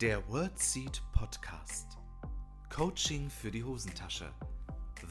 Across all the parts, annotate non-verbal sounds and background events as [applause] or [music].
Der WordSeed Podcast. Coaching für die Hosentasche.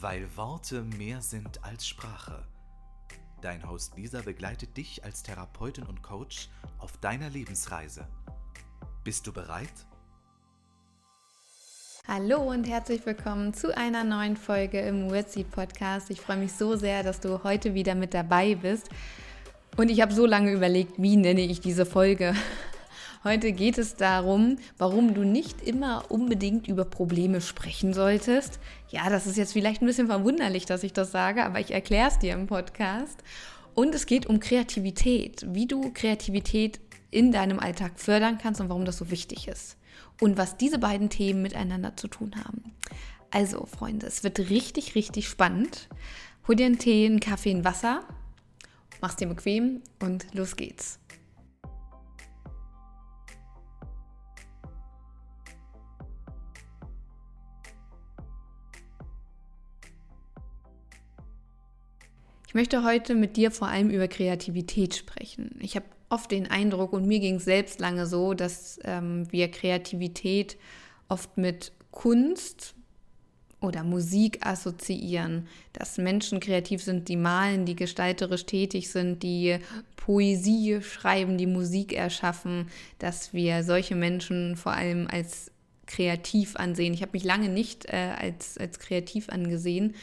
Weil Worte mehr sind als Sprache. Dein Host Lisa begleitet dich als Therapeutin und Coach auf deiner Lebensreise. Bist du bereit? Hallo und herzlich willkommen zu einer neuen Folge im WordSeed Podcast. Ich freue mich so sehr, dass du heute wieder mit dabei bist. Und ich habe so lange überlegt, wie nenne ich diese Folge. Heute geht es darum, warum du nicht immer unbedingt über Probleme sprechen solltest. Ja, das ist jetzt vielleicht ein bisschen verwunderlich, dass ich das sage, aber ich erkläre es dir im Podcast. Und es geht um Kreativität, wie du Kreativität in deinem Alltag fördern kannst und warum das so wichtig ist. Und was diese beiden Themen miteinander zu tun haben. Also, Freunde, es wird richtig, richtig spannend. Hol dir einen Tee, einen Kaffee, ein Wasser, mach's dir bequem und los geht's. Möchte heute mit dir vor allem über Kreativität sprechen. Ich habe oft den Eindruck, und mir ging es selbst lange so, dass ähm, wir Kreativität oft mit Kunst oder Musik assoziieren, dass Menschen kreativ sind, die malen, die gestalterisch tätig sind, die Poesie schreiben, die Musik erschaffen, dass wir solche Menschen vor allem als kreativ ansehen. Ich habe mich lange nicht äh, als, als kreativ angesehen,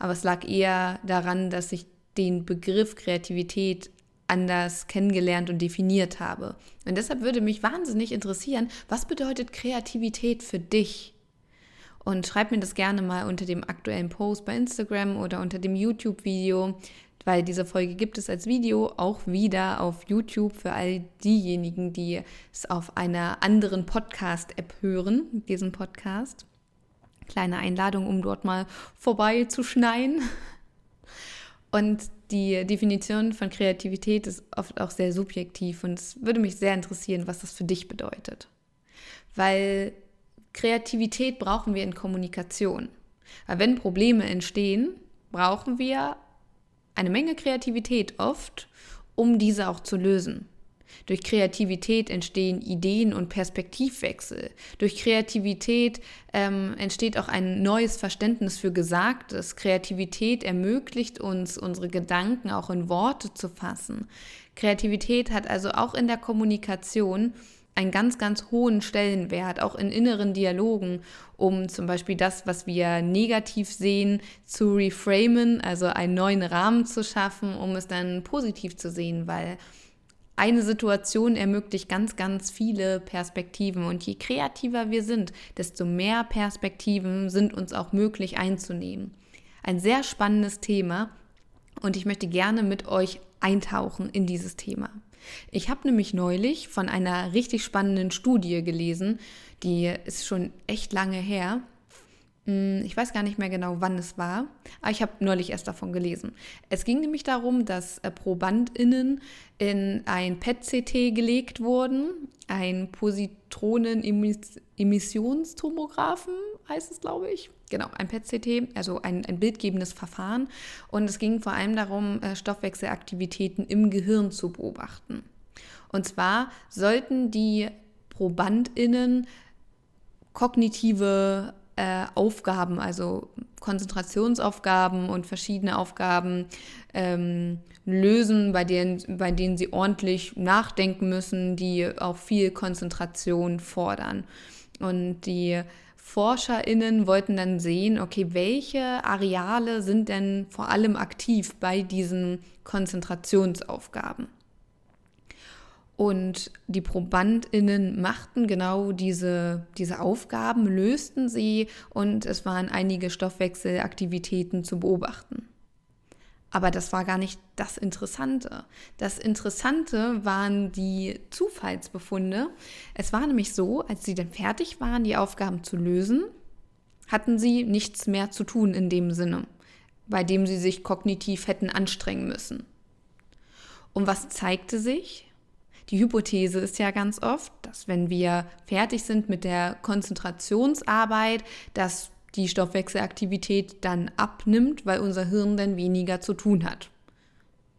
aber es lag eher daran, dass ich den Begriff Kreativität anders kennengelernt und definiert habe. Und deshalb würde mich wahnsinnig interessieren, was bedeutet Kreativität für dich? Und schreib mir das gerne mal unter dem aktuellen Post bei Instagram oder unter dem YouTube-Video, weil diese Folge gibt es als Video auch wieder auf YouTube für all diejenigen, die es auf einer anderen Podcast-App hören, diesen Podcast. Kleine Einladung, um dort mal vorbeizuschneien. [laughs] Und die Definition von Kreativität ist oft auch sehr subjektiv und es würde mich sehr interessieren, was das für dich bedeutet. Weil Kreativität brauchen wir in Kommunikation. Weil wenn Probleme entstehen, brauchen wir eine Menge Kreativität oft, um diese auch zu lösen. Durch Kreativität entstehen Ideen und Perspektivwechsel. Durch Kreativität ähm, entsteht auch ein neues Verständnis für Gesagtes. Kreativität ermöglicht uns, unsere Gedanken auch in Worte zu fassen. Kreativität hat also auch in der Kommunikation einen ganz, ganz hohen Stellenwert, auch in inneren Dialogen, um zum Beispiel das, was wir negativ sehen, zu reframen, also einen neuen Rahmen zu schaffen, um es dann positiv zu sehen, weil eine Situation ermöglicht ganz, ganz viele Perspektiven. Und je kreativer wir sind, desto mehr Perspektiven sind uns auch möglich einzunehmen. Ein sehr spannendes Thema und ich möchte gerne mit euch eintauchen in dieses Thema. Ich habe nämlich neulich von einer richtig spannenden Studie gelesen, die ist schon echt lange her. Hm, ich weiß gar nicht mehr genau, wann es war, aber ich habe neulich erst davon gelesen. Es ging nämlich darum, dass äh, ProbandInnen in ein PET-CT gelegt wurden, ein Positronen-Emissionstomographen heißt es, glaube ich. Genau, ein PET-CT, also ein, ein bildgebendes Verfahren. Und es ging vor allem darum, äh, Stoffwechselaktivitäten im Gehirn zu beobachten. Und zwar sollten die ProbandInnen kognitive äh, Aufgaben, also Konzentrationsaufgaben und verschiedene Aufgaben ähm, lösen, bei denen, bei denen sie ordentlich nachdenken müssen, die auch viel Konzentration fordern. Und die ForscherInnen wollten dann sehen, okay, welche Areale sind denn vor allem aktiv bei diesen Konzentrationsaufgaben? Und die ProbandInnen machten genau diese, diese Aufgaben, lösten sie und es waren einige Stoffwechselaktivitäten zu beobachten. Aber das war gar nicht das Interessante. Das Interessante waren die Zufallsbefunde. Es war nämlich so, als sie dann fertig waren, die Aufgaben zu lösen, hatten sie nichts mehr zu tun in dem Sinne, bei dem sie sich kognitiv hätten anstrengen müssen. Und was zeigte sich? Die Hypothese ist ja ganz oft, dass wenn wir fertig sind mit der Konzentrationsarbeit, dass die Stoffwechselaktivität dann abnimmt, weil unser Hirn dann weniger zu tun hat.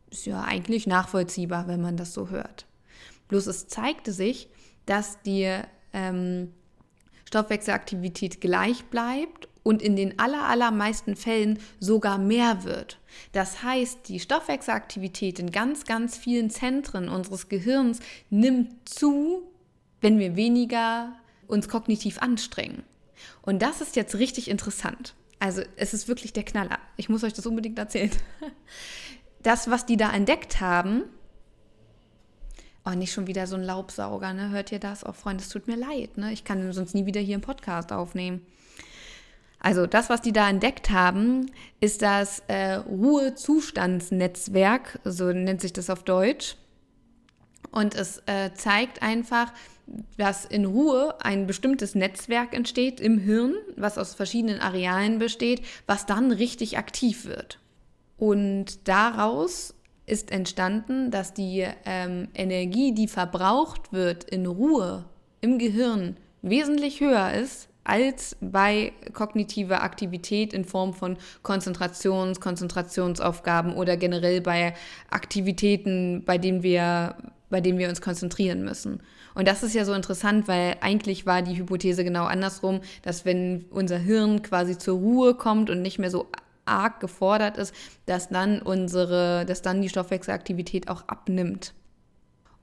Ist ja eigentlich nachvollziehbar, wenn man das so hört. Bloß es zeigte sich, dass die ähm, Stoffwechselaktivität gleich bleibt und in den allermeisten Fällen sogar mehr wird. Das heißt, die Stoffwechselaktivität in ganz, ganz vielen Zentren unseres Gehirns nimmt zu, wenn wir weniger uns kognitiv anstrengen. Und das ist jetzt richtig interessant. Also es ist wirklich der Knaller. Ich muss euch das unbedingt erzählen. [laughs] Das, was die da entdeckt haben, oh, nicht schon wieder so ein Laubsauger, ne? Hört ihr das? Oh, Freunde, es tut mir leid, ne? Ich kann sonst nie wieder hier einen Podcast aufnehmen. Also das, was die da entdeckt haben, ist das äh, Ruhezustandsnetzwerk, so nennt sich das auf Deutsch. Und es äh, zeigt einfach, dass in Ruhe ein bestimmtes Netzwerk entsteht im Hirn, was aus verschiedenen Arealen besteht, was dann richtig aktiv wird. Und daraus ist entstanden, dass die ähm, Energie, die verbraucht wird in Ruhe im Gehirn, wesentlich höher ist als bei kognitiver Aktivität in Form von Konzentrations-, Konzentrationsaufgaben oder generell bei Aktivitäten, bei denen wir, bei denen wir uns konzentrieren müssen. Und das ist ja so interessant, weil eigentlich war die Hypothese genau andersrum, dass wenn unser Hirn quasi zur Ruhe kommt und nicht mehr so arg gefordert ist, dass dann unsere, dass dann die Stoffwechselaktivität auch abnimmt.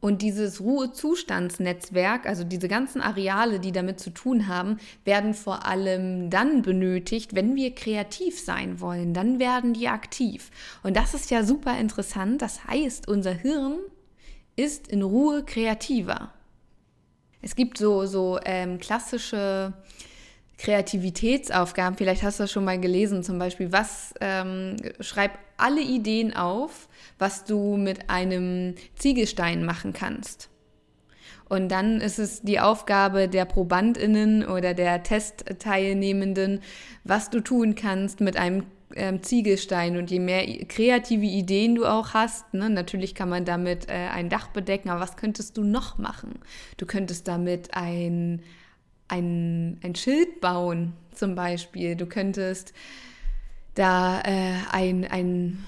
Und dieses Ruhezustandsnetzwerk, also diese ganzen Areale, die damit zu tun haben, werden vor allem dann benötigt, wenn wir kreativ sein wollen. Dann werden die aktiv. Und das ist ja super interessant. Das heißt, unser Hirn ist in Ruhe kreativer. Es gibt so, so ähm, klassische Kreativitätsaufgaben. Vielleicht hast du das schon mal gelesen, zum Beispiel, was ähm, schreib alle Ideen auf, was du mit einem Ziegelstein machen kannst. Und dann ist es die Aufgabe der ProbandInnen oder der Testteilnehmenden, was du tun kannst mit einem ähm, Ziegelstein. Und je mehr kreative Ideen du auch hast, ne, natürlich kann man damit äh, ein Dach bedecken, aber was könntest du noch machen? Du könntest damit ein, ein, ein Schild bauen, zum Beispiel. Du könntest da äh, ein, ein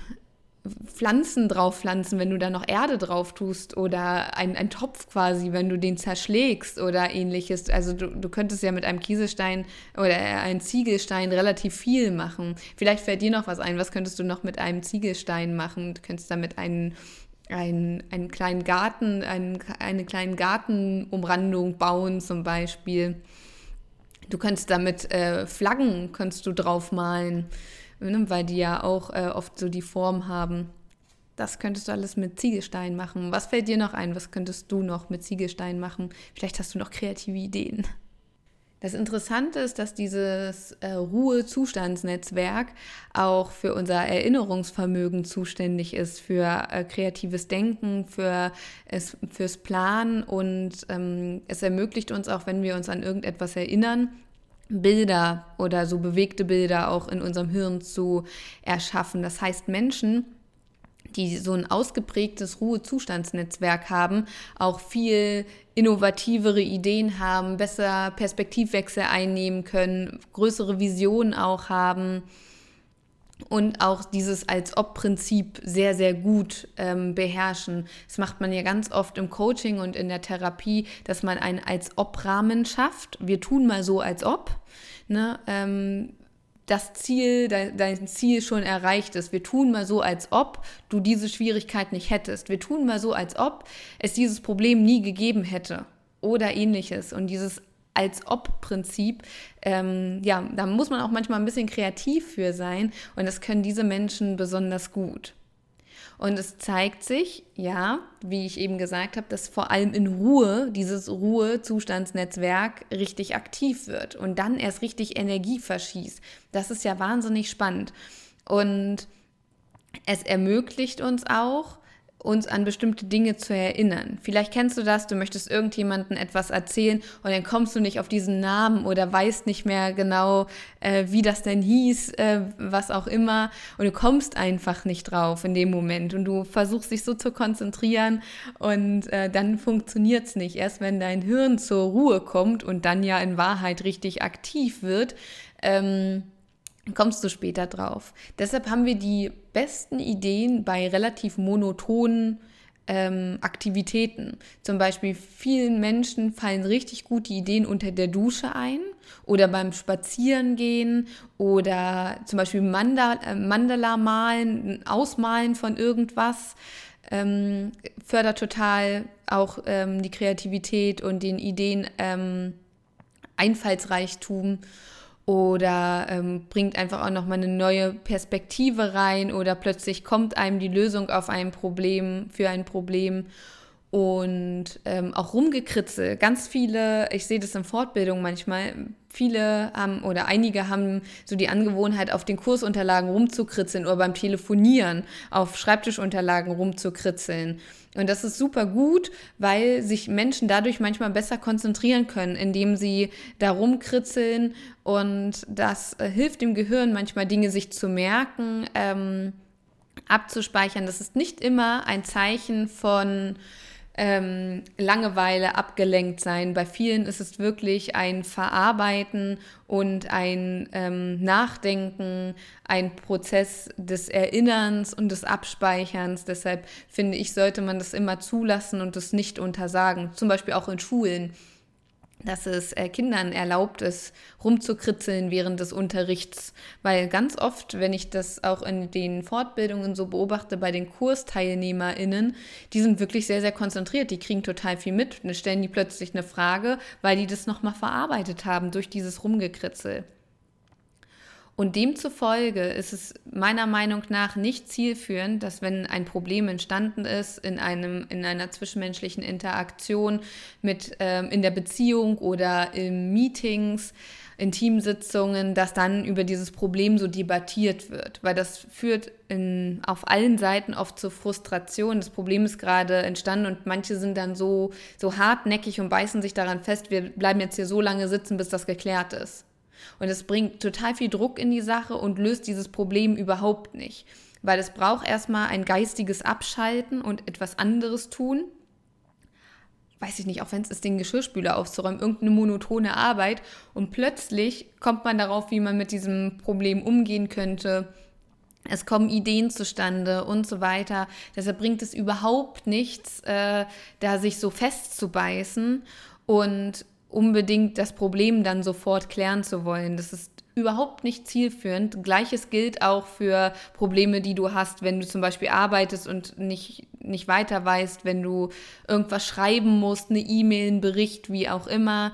Pflanzen drauf pflanzen, wenn du da noch Erde drauf tust oder ein, ein Topf quasi, wenn du den zerschlägst oder ähnliches. Also du, du könntest ja mit einem Kieselstein oder einem Ziegelstein relativ viel machen. Vielleicht fällt dir noch was ein, was könntest du noch mit einem Ziegelstein machen? Du könntest damit einen, einen, einen kleinen Garten, einen, eine kleine Gartenumrandung bauen zum Beispiel. Du könntest damit äh, Flaggen könntest du draufmalen, ne, weil die ja auch äh, oft so die Form haben. Das könntest du alles mit Ziegelstein machen. Was fällt dir noch ein? Was könntest du noch mit Ziegelstein machen? Vielleicht hast du noch kreative Ideen. Das Interessante ist, dass dieses äh, Ruhezustandsnetzwerk auch für unser Erinnerungsvermögen zuständig ist, für äh, kreatives Denken, für es, fürs Planen und ähm, es ermöglicht uns auch, wenn wir uns an irgendetwas erinnern, Bilder oder so bewegte Bilder auch in unserem Hirn zu erschaffen. Das heißt, Menschen, die so ein ausgeprägtes Ruhezustandsnetzwerk haben, auch viel innovativere Ideen haben, besser Perspektivwechsel einnehmen können, größere Visionen auch haben und auch dieses Als-Ob-Prinzip sehr, sehr gut ähm, beherrschen. Das macht man ja ganz oft im Coaching und in der Therapie, dass man einen Als-Ob-Rahmen schafft. Wir tun mal so, als ob. Ne? Ähm, das Ziel, dein, Ziel schon erreicht ist. Wir tun mal so, als ob du diese Schwierigkeit nicht hättest. Wir tun mal so, als ob es dieses Problem nie gegeben hätte oder ähnliches. Und dieses als ob-Prinzip, ähm, ja, da muss man auch manchmal ein bisschen kreativ für sein und das können diese Menschen besonders gut. Und es zeigt sich, ja, wie ich eben gesagt habe, dass vor allem in Ruhe dieses Ruhezustandsnetzwerk richtig aktiv wird und dann erst richtig Energie verschießt. Das ist ja wahnsinnig spannend. Und es ermöglicht uns auch, uns an bestimmte Dinge zu erinnern. Vielleicht kennst du das, du möchtest irgendjemandem etwas erzählen und dann kommst du nicht auf diesen Namen oder weißt nicht mehr genau, äh, wie das denn hieß, äh, was auch immer. Und du kommst einfach nicht drauf in dem Moment und du versuchst dich so zu konzentrieren und äh, dann funktioniert es nicht. Erst wenn dein Hirn zur Ruhe kommt und dann ja in Wahrheit richtig aktiv wird, ähm, kommst du später drauf. Deshalb haben wir die besten Ideen bei relativ monotonen ähm, Aktivitäten. Zum Beispiel vielen Menschen fallen richtig gut die Ideen unter der Dusche ein oder beim Spazierengehen oder zum Beispiel Mandala, äh, Mandala malen, Ausmalen von irgendwas. Ähm, fördert total auch ähm, die Kreativität und den Ideen ähm, Einfallsreichtum oder ähm, bringt einfach auch nochmal eine neue Perspektive rein oder plötzlich kommt einem die Lösung auf ein Problem, für ein Problem und ähm, auch rumgekritzel. Ganz viele, ich sehe das in Fortbildung manchmal, viele haben oder einige haben so die Angewohnheit, auf den Kursunterlagen rumzukritzeln oder beim Telefonieren auf Schreibtischunterlagen rumzukritzeln. Und das ist super gut, weil sich Menschen dadurch manchmal besser konzentrieren können, indem sie da rumkritzeln. Und das äh, hilft dem Gehirn manchmal Dinge sich zu merken, ähm, abzuspeichern. Das ist nicht immer ein Zeichen von ähm, Langeweile, abgelenkt sein. Bei vielen ist es wirklich ein Verarbeiten und ein ähm, Nachdenken, ein Prozess des Erinnerns und des Abspeicherns. Deshalb finde ich, sollte man das immer zulassen und das nicht untersagen. Zum Beispiel auch in Schulen dass es äh, Kindern erlaubt ist, rumzukritzeln während des Unterrichts. Weil ganz oft, wenn ich das auch in den Fortbildungen so beobachte bei den KursteilnehmerInnen, die sind wirklich sehr, sehr konzentriert. Die kriegen total viel mit. Dann stellen die plötzlich eine Frage, weil die das nochmal verarbeitet haben durch dieses Rumgekritzel. Und demzufolge ist es meiner Meinung nach nicht zielführend, dass wenn ein Problem entstanden ist in, einem, in einer zwischenmenschlichen Interaktion mit ähm, in der Beziehung oder in Meetings, in Teamsitzungen, dass dann über dieses Problem so debattiert wird, weil das führt in, auf allen Seiten oft zu Frustration. Das Problem ist gerade entstanden und manche sind dann so, so hartnäckig und beißen sich daran fest, wir bleiben jetzt hier so lange sitzen, bis das geklärt ist. Und es bringt total viel Druck in die Sache und löst dieses Problem überhaupt nicht. Weil es braucht erstmal ein geistiges Abschalten und etwas anderes tun. Weiß ich nicht, auch wenn es ist, den Geschirrspüler aufzuräumen, irgendeine monotone Arbeit. Und plötzlich kommt man darauf, wie man mit diesem Problem umgehen könnte. Es kommen Ideen zustande und so weiter. Deshalb bringt es überhaupt nichts, äh, da sich so festzubeißen und unbedingt das Problem dann sofort klären zu wollen. Das ist überhaupt nicht zielführend. Gleiches gilt auch für Probleme, die du hast, wenn du zum Beispiel arbeitest und nicht, nicht weiter weißt, wenn du irgendwas schreiben musst, eine E-Mail, einen Bericht, wie auch immer,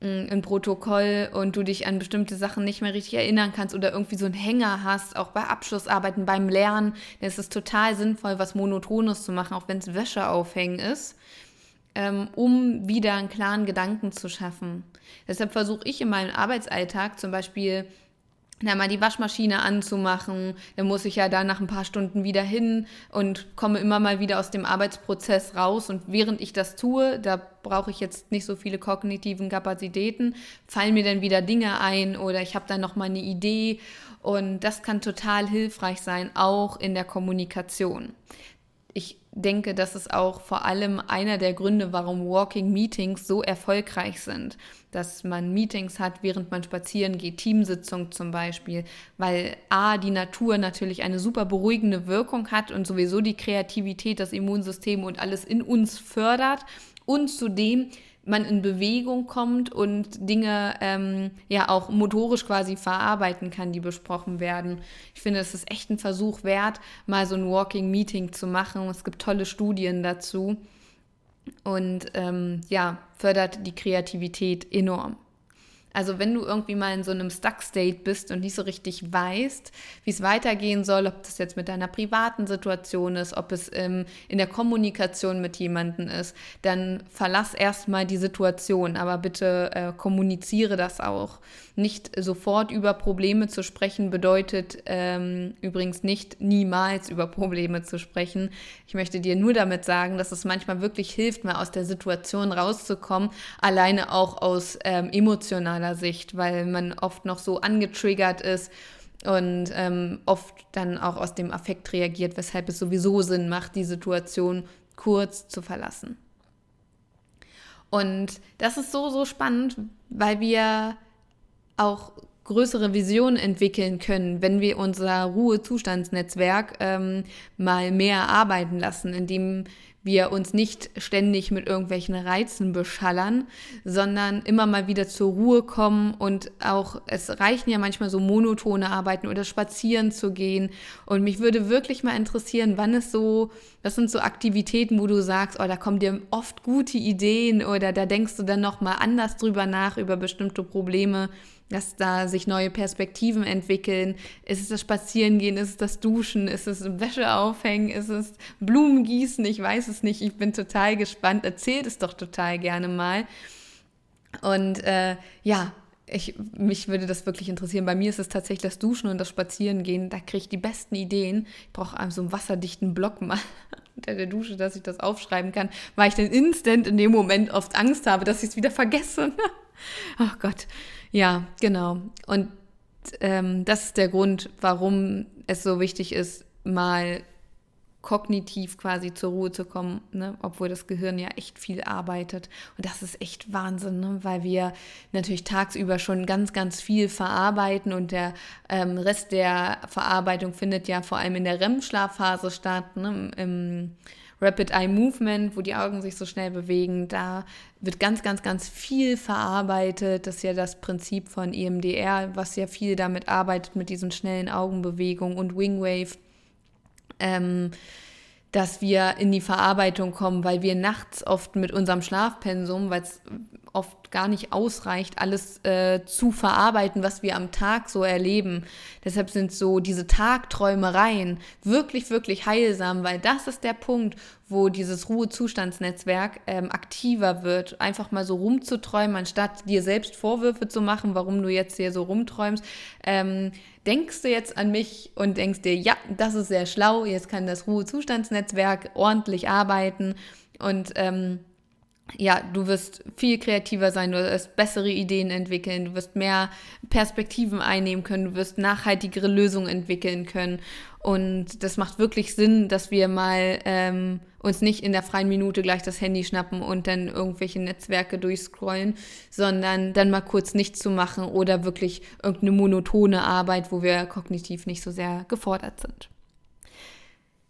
mm, ein Protokoll und du dich an bestimmte Sachen nicht mehr richtig erinnern kannst oder irgendwie so einen Hänger hast, auch bei Abschlussarbeiten, beim Lernen, dann ist es total sinnvoll, was Monotones zu machen, auch wenn es Wäsche aufhängen ist ähm, um wieder einen klaren Gedanken zu schaffen. Deshalb versuche ich in meinem Arbeitsalltag zum Beispiel na, mal die Waschmaschine anzumachen, dann muss ich ja da nach ein paar Stunden wieder hin und komme immer mal wieder aus dem Arbeitsprozess raus. Und während ich das tue, da brauche ich jetzt nicht so viele kognitiven Kapazitäten, fallen mir dann wieder Dinge ein oder ich habe dann noch mal eine Idee. Und das kann total hilfreich sein, auch in der Kommunikation. Ich denke, das ist auch vor allem einer der Gründe, warum Walking Meetings so erfolgreich sind. Dass man Meetings hat, während man spazieren geht, Teamsitzung zum Beispiel, weil A, die Natur natürlich eine super beruhigende Wirkung hat und sowieso die Kreativität, das Immunsystem und alles in uns fördert und zudem man in Bewegung kommt und Dinge ähm, ja auch motorisch quasi verarbeiten kann, die besprochen werden. Ich finde, es ist echt ein Versuch wert, mal so ein Walking Meeting zu machen. Es gibt tolle Studien dazu und ähm, ja, fördert die Kreativität enorm. Also wenn du irgendwie mal in so einem Stuck-State bist und nicht so richtig weißt, wie es weitergehen soll, ob das jetzt mit deiner privaten Situation ist, ob es ähm, in der Kommunikation mit jemandem ist, dann verlass erstmal die Situation, aber bitte äh, kommuniziere das auch. Nicht sofort über Probleme zu sprechen bedeutet ähm, übrigens nicht niemals über Probleme zu sprechen. Ich möchte dir nur damit sagen, dass es manchmal wirklich hilft, mal aus der Situation rauszukommen, alleine auch aus ähm, emotionaler Sicht, weil man oft noch so angetriggert ist und ähm, oft dann auch aus dem Affekt reagiert, weshalb es sowieso Sinn macht, die Situation kurz zu verlassen. Und das ist so, so spannend, weil wir auch größere Visionen entwickeln können, wenn wir unser Ruhezustandsnetzwerk ähm, mal mehr arbeiten lassen, indem wir uns nicht ständig mit irgendwelchen Reizen beschallern, sondern immer mal wieder zur Ruhe kommen und auch, es reichen ja manchmal so monotone Arbeiten oder spazieren zu gehen. Und mich würde wirklich mal interessieren, wann es so, das sind so Aktivitäten, wo du sagst, oh, da kommen dir oft gute Ideen oder da denkst du dann nochmal anders drüber nach, über bestimmte Probleme dass da sich neue Perspektiven entwickeln. Ist es das Spazierengehen? Ist es das Duschen? Ist es Wäsche aufhängen? Ist es Blumen gießen? Ich weiß es nicht. Ich bin total gespannt. Erzählt es doch total gerne mal. Und äh, ja, ich, mich würde das wirklich interessieren. Bei mir ist es tatsächlich das Duschen und das Spazierengehen. Da kriege ich die besten Ideen. Ich brauche so einen wasserdichten Block mal [laughs] unter der Dusche, dass ich das aufschreiben kann, weil ich dann instant in dem Moment oft Angst habe, dass ich es wieder vergesse. [laughs] oh Gott. Ja, genau. Und ähm, das ist der Grund, warum es so wichtig ist, mal kognitiv quasi zur Ruhe zu kommen, ne? obwohl das Gehirn ja echt viel arbeitet. Und das ist echt Wahnsinn, ne? weil wir natürlich tagsüber schon ganz, ganz viel verarbeiten und der ähm, Rest der Verarbeitung findet ja vor allem in der REM-Schlafphase statt, ne? im Rapid Eye Movement, wo die Augen sich so schnell bewegen. Da wird ganz, ganz, ganz viel verarbeitet. Das ist ja das Prinzip von EMDR, was ja viel damit arbeitet, mit diesen schnellen Augenbewegungen und Wingwave. Ähm, dass wir in die Verarbeitung kommen, weil wir nachts oft mit unserem Schlafpensum, weil es oft gar nicht ausreicht, alles äh, zu verarbeiten, was wir am Tag so erleben. Deshalb sind so diese Tagträumereien wirklich, wirklich heilsam, weil das ist der Punkt, wo dieses Ruhezustandsnetzwerk ähm, aktiver wird. Einfach mal so rumzuträumen, anstatt dir selbst Vorwürfe zu machen, warum du jetzt hier so rumträumst. Ähm, denkst du jetzt an mich und denkst dir, ja, das ist sehr schlau, jetzt kann das Ruhezustandsnetzwerk ordentlich arbeiten und ähm, ja, du wirst viel kreativer sein, du wirst bessere Ideen entwickeln, du wirst mehr Perspektiven einnehmen können, du wirst nachhaltigere Lösungen entwickeln können. Und das macht wirklich Sinn, dass wir mal ähm, uns nicht in der freien Minute gleich das Handy schnappen und dann irgendwelche Netzwerke durchscrollen, sondern dann mal kurz nichts zu machen oder wirklich irgendeine monotone Arbeit, wo wir kognitiv nicht so sehr gefordert sind.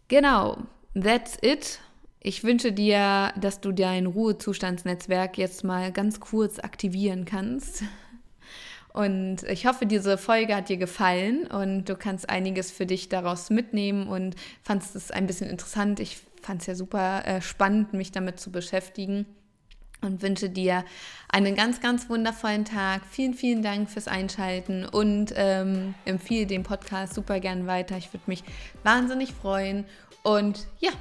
Genau, that's it ich wünsche dir, dass du dein Ruhezustandsnetzwerk jetzt mal ganz kurz aktivieren kannst. Und ich hoffe, diese Folge hat dir gefallen und du kannst einiges für dich daraus mitnehmen und fandest es ein bisschen interessant. Ich fand es ja super äh, spannend, mich damit zu beschäftigen und wünsche dir einen ganz, ganz wundervollen Tag. Vielen, vielen Dank fürs Einschalten und ähm, empfehle den Podcast super gern weiter. Ich würde mich wahnsinnig freuen. Und ja,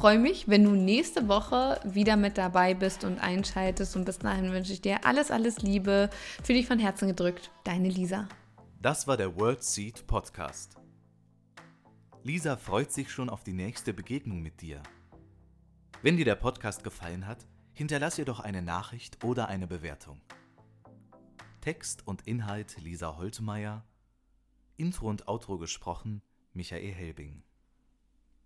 freue mich, wenn du nächste Woche wieder mit dabei bist und einschaltest. Und bis dahin wünsche ich dir alles, alles Liebe. Für dich von Herzen gedrückt, deine Lisa. Das war der World Seed Podcast. Lisa freut sich schon auf die nächste Begegnung mit dir. Wenn dir der Podcast gefallen hat, hinterlass ihr doch eine Nachricht oder eine Bewertung. Text und Inhalt Lisa Holtmeier, Intro und Outro gesprochen Michael Helbing.